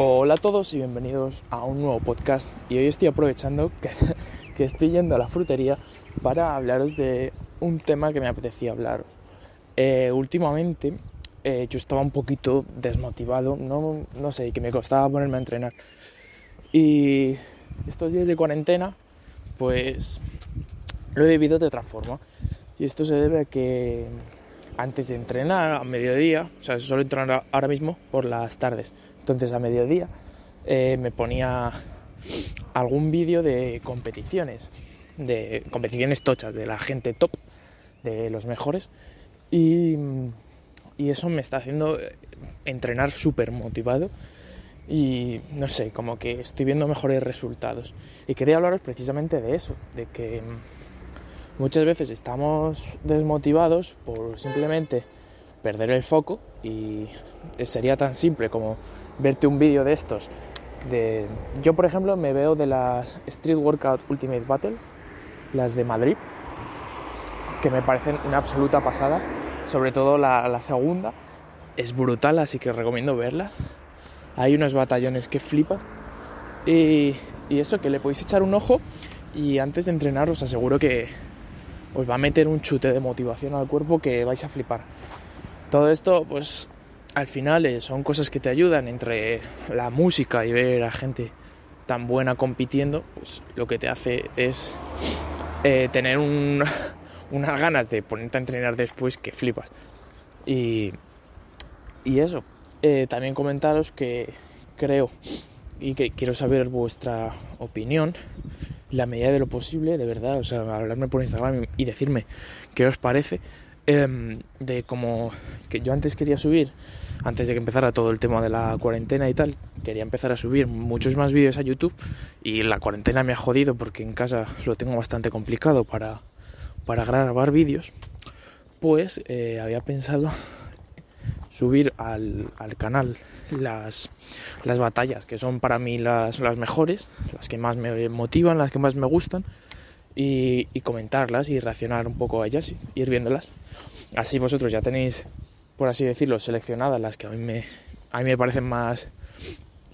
Hola a todos y bienvenidos a un nuevo podcast. Y hoy estoy aprovechando que, estoy yendo a la frutería para hablaros de un tema que me apetecía hablar. Eh, últimamente eh, yo estaba un poquito desmotivado, no, no sé, que me costaba ponerme a entrenar. Y estos días de cuarentena, pues lo he vivido de otra forma. Y esto se debe a que antes de entrenar a mediodía, o sea, solo entrenar ahora mismo por las tardes. Entonces a mediodía eh, me ponía algún vídeo de competiciones, de competiciones tochas, de la gente top, de los mejores. Y, y eso me está haciendo entrenar súper motivado y no sé, como que estoy viendo mejores resultados. Y quería hablaros precisamente de eso, de que muchas veces estamos desmotivados por simplemente perder el foco y sería tan simple como verte un vídeo de estos. De... Yo, por ejemplo, me veo de las Street Workout Ultimate Battles, las de Madrid, que me parecen una absoluta pasada, sobre todo la, la segunda. Es brutal, así que recomiendo verlas. Hay unos batallones que flipan. Y, y eso, que le podéis echar un ojo y antes de entrenar os aseguro que os va a meter un chute de motivación al cuerpo que vais a flipar. Todo esto, pues al final eh, son cosas que te ayudan entre la música y ver a gente tan buena compitiendo, pues lo que te hace es eh, tener un, unas ganas de ponerte a entrenar después que flipas. Y, y eso, eh, también comentaros que creo y que quiero saber vuestra opinión la medida de lo posible, de verdad, o sea, hablarme por Instagram y decirme qué os parece. Eh, de como que yo antes quería subir, antes de que empezara todo el tema de la cuarentena y tal, quería empezar a subir muchos más vídeos a YouTube y la cuarentena me ha jodido porque en casa lo tengo bastante complicado para, para grabar vídeos, pues eh, había pensado subir al, al canal las, las, batallas, que son para mí las, las, mejores, las que más me motivan, las que más me gustan, y, y, comentarlas y reaccionar un poco a ellas, ir viéndolas. Así vosotros ya tenéis, por así decirlo, seleccionadas las que a mí me, a mí me parecen más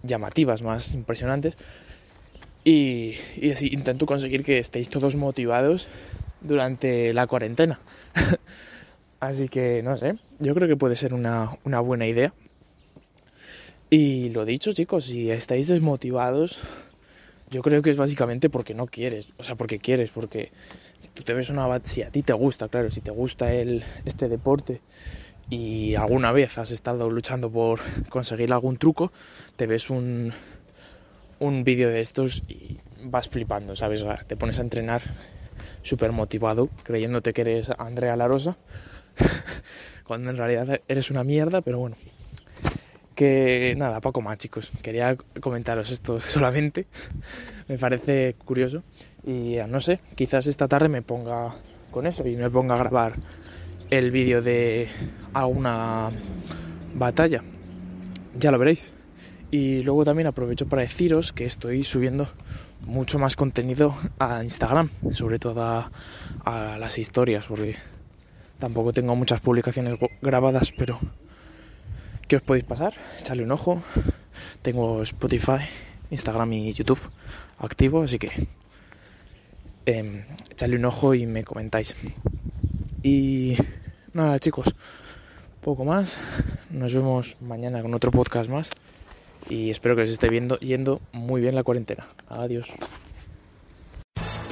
llamativas, más impresionantes. Y, y así intento conseguir que estéis todos motivados durante la cuarentena. Así que no sé, yo creo que puede ser una, una, buena idea. Y lo dicho, chicos, si estáis desmotivados, yo creo que es básicamente porque no quieres, o sea, porque quieres, porque si tú te ves una si a ti te gusta, claro, si te gusta este deporte y alguna vez has estado luchando por conseguir algún truco, te ves un un vídeo de estos y vas flipando, ¿sabes? Te pones a entrenar súper motivado, creyéndote que eres Andrea Larosa cuando en realidad eres una mierda, pero bueno. Que nada, poco más chicos. Quería comentaros esto solamente. me parece curioso. Y no sé, quizás esta tarde me ponga con eso y me ponga a grabar el vídeo de alguna batalla. Ya lo veréis. Y luego también aprovecho para deciros que estoy subiendo mucho más contenido a Instagram, sobre todo a, a las historias, porque Tampoco tengo muchas publicaciones grabadas, pero ¿qué os podéis pasar? Echarle un ojo. Tengo Spotify, Instagram y YouTube activo, así que eh, echarle un ojo y me comentáis. Y nada, chicos, poco más. Nos vemos mañana con otro podcast más. Y espero que os esté viendo yendo muy bien la cuarentena. Adiós.